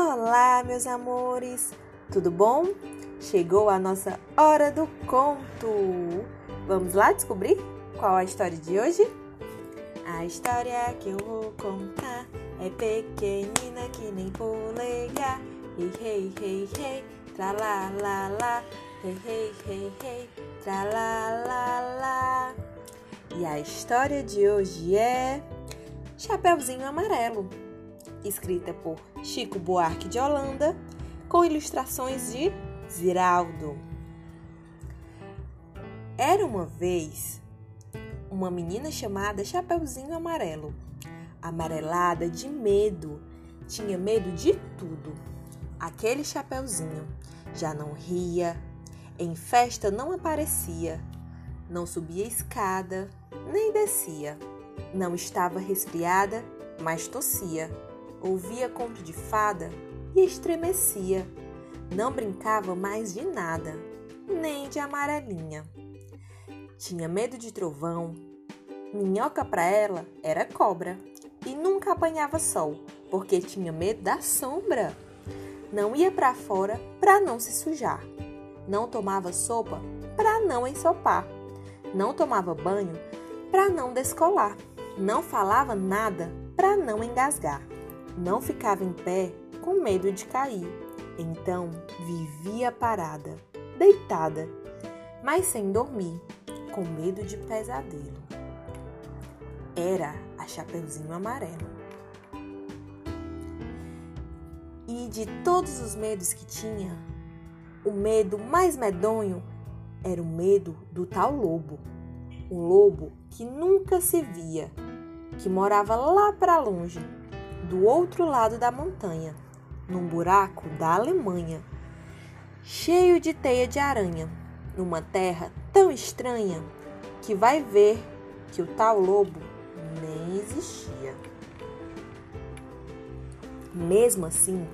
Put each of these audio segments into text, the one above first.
Olá, meus amores! Tudo bom? Chegou a nossa hora do conto! Vamos lá descobrir qual a história de hoje? A história que eu vou contar é pequenina que nem polegar. Hey, hey, hey, hey, tra la la la. Hey, hey, hey, hey, tra la la la. E a história de hoje é Chapeuzinho Amarelo escrita por Chico Buarque de Holanda, com ilustrações de Ziraldo. Era uma vez uma menina chamada Chapeuzinho Amarelo, amarelada de medo, tinha medo de tudo. Aquele Chapeuzinho já não ria, em festa não aparecia, não subia escada, nem descia. Não estava resfriada, mas tossia ouvia conto de fada e estremecia. Não brincava mais de nada, nem de amarelinha. Tinha medo de trovão. Minhoca para ela era cobra e nunca apanhava sol, porque tinha medo da sombra. Não ia para fora para não se sujar. Não tomava sopa para não ensopar. Não tomava banho para não descolar. Não falava nada para não engasgar. Não ficava em pé com medo de cair. Então vivia parada, deitada, mas sem dormir, com medo de pesadelo. Era a Chapeuzinho Amarelo. E de todos os medos que tinha, o medo mais medonho era o medo do tal lobo. Um lobo que nunca se via, que morava lá para longe do outro lado da montanha, num buraco da Alemanha, cheio de teia de aranha, numa terra tão estranha que vai ver que o tal lobo nem existia. Mesmo assim,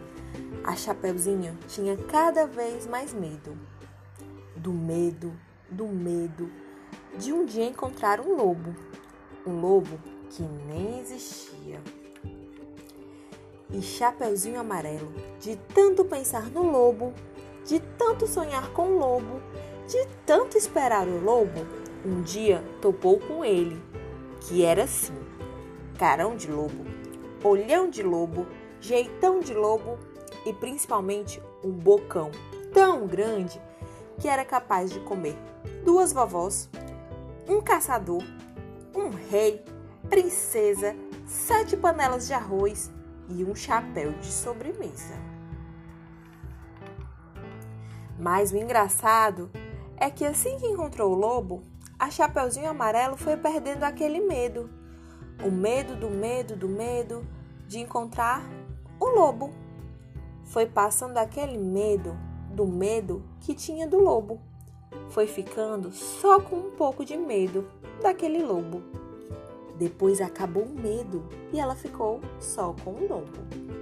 a Chapeuzinho tinha cada vez mais medo. Do medo, do medo de um dia encontrar um lobo. Um lobo que nem existia e Chapeuzinho Amarelo, de tanto pensar no lobo, de tanto sonhar com o lobo, de tanto esperar o lobo, um dia topou com ele, que era assim: carão de lobo, olhão de lobo, jeitão de lobo e principalmente um bocão tão grande que era capaz de comer duas vovós, um caçador, um rei, princesa, sete panelas de arroz e um chapéu de sobremesa. Mas o engraçado é que assim que encontrou o lobo, a Chapeuzinho Amarelo foi perdendo aquele medo. O medo do medo do medo de encontrar o lobo. Foi passando aquele medo do medo que tinha do lobo. Foi ficando só com um pouco de medo daquele lobo. Depois acabou o medo e ela ficou só com o lobo.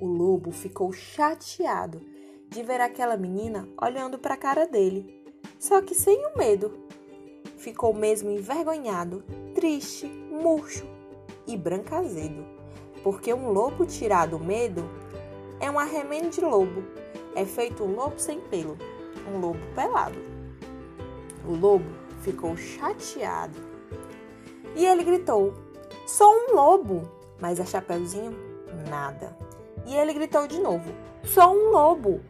O lobo ficou chateado de ver aquela menina olhando para a cara dele, só que sem o medo. Ficou mesmo envergonhado, triste, murcho e brancazedo, porque um lobo tirado o medo é um arremendo de lobo, é feito um lobo sem pelo, um lobo pelado. O lobo ficou chateado. E ele gritou: Sou um lobo! Mas a Chapeuzinho, nada. E ele gritou de novo: Sou um lobo!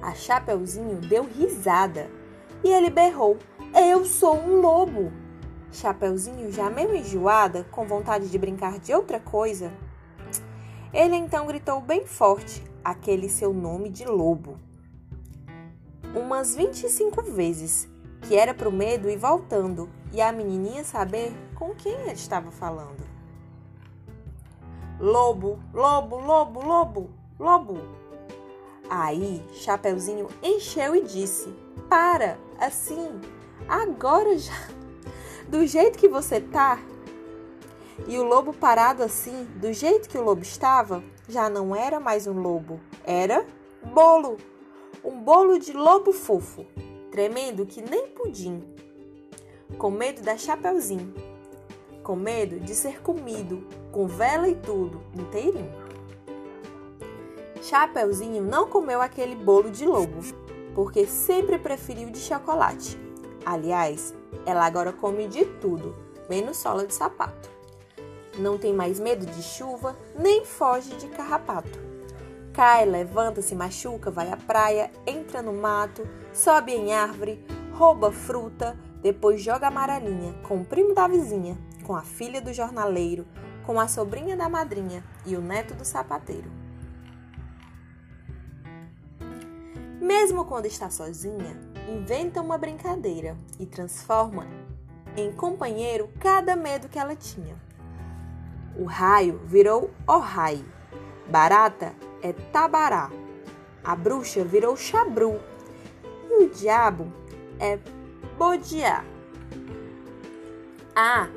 A Chapeuzinho deu risada. E ele berrou: Eu sou um lobo! Chapeuzinho, já meio enjoada, com vontade de brincar de outra coisa, ele então gritou bem forte aquele seu nome de lobo. Umas 25 vezes que era para o medo ir voltando e a menininha saber com quem ele estava falando. Lobo, lobo, lobo, lobo, lobo. Aí Chapeuzinho encheu e disse: Para, assim, agora já, do jeito que você tá. E o lobo parado assim, do jeito que o lobo estava, já não era mais um lobo, era bolo, um bolo de lobo fofo tremendo que nem pudim, com medo da Chapeuzinho, com medo de ser comido com vela e tudo, inteirinho. Chapeuzinho não comeu aquele bolo de lobo, porque sempre preferiu de chocolate. Aliás, ela agora come de tudo, menos sola de sapato. Não tem mais medo de chuva, nem foge de carrapato. Cai, levanta, se machuca, vai à praia, entra no mato, sobe em árvore, rouba fruta, depois joga amarelinha com o primo da vizinha, com a filha do jornaleiro, com a sobrinha da madrinha e o neto do sapateiro. Mesmo quando está sozinha, inventa uma brincadeira e transforma em companheiro cada medo que ela tinha. O raio virou Ohai, barata é Tabará, a bruxa virou Chabru e o diabo é Bodiá. Ah,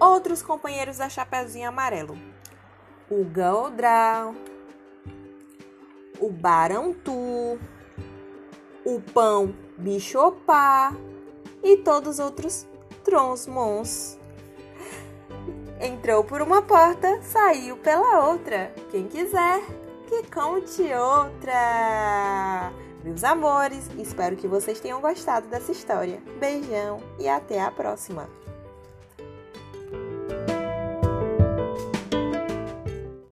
outros companheiros da Chapeuzinho Amarelo: o Gaodrão, o Barantu, o Pão Bichopá e todos os outros tronsmons. Entrou por uma porta, saiu pela outra. Quem quiser, que conte outra. Meus amores, espero que vocês tenham gostado dessa história. Beijão e até a próxima!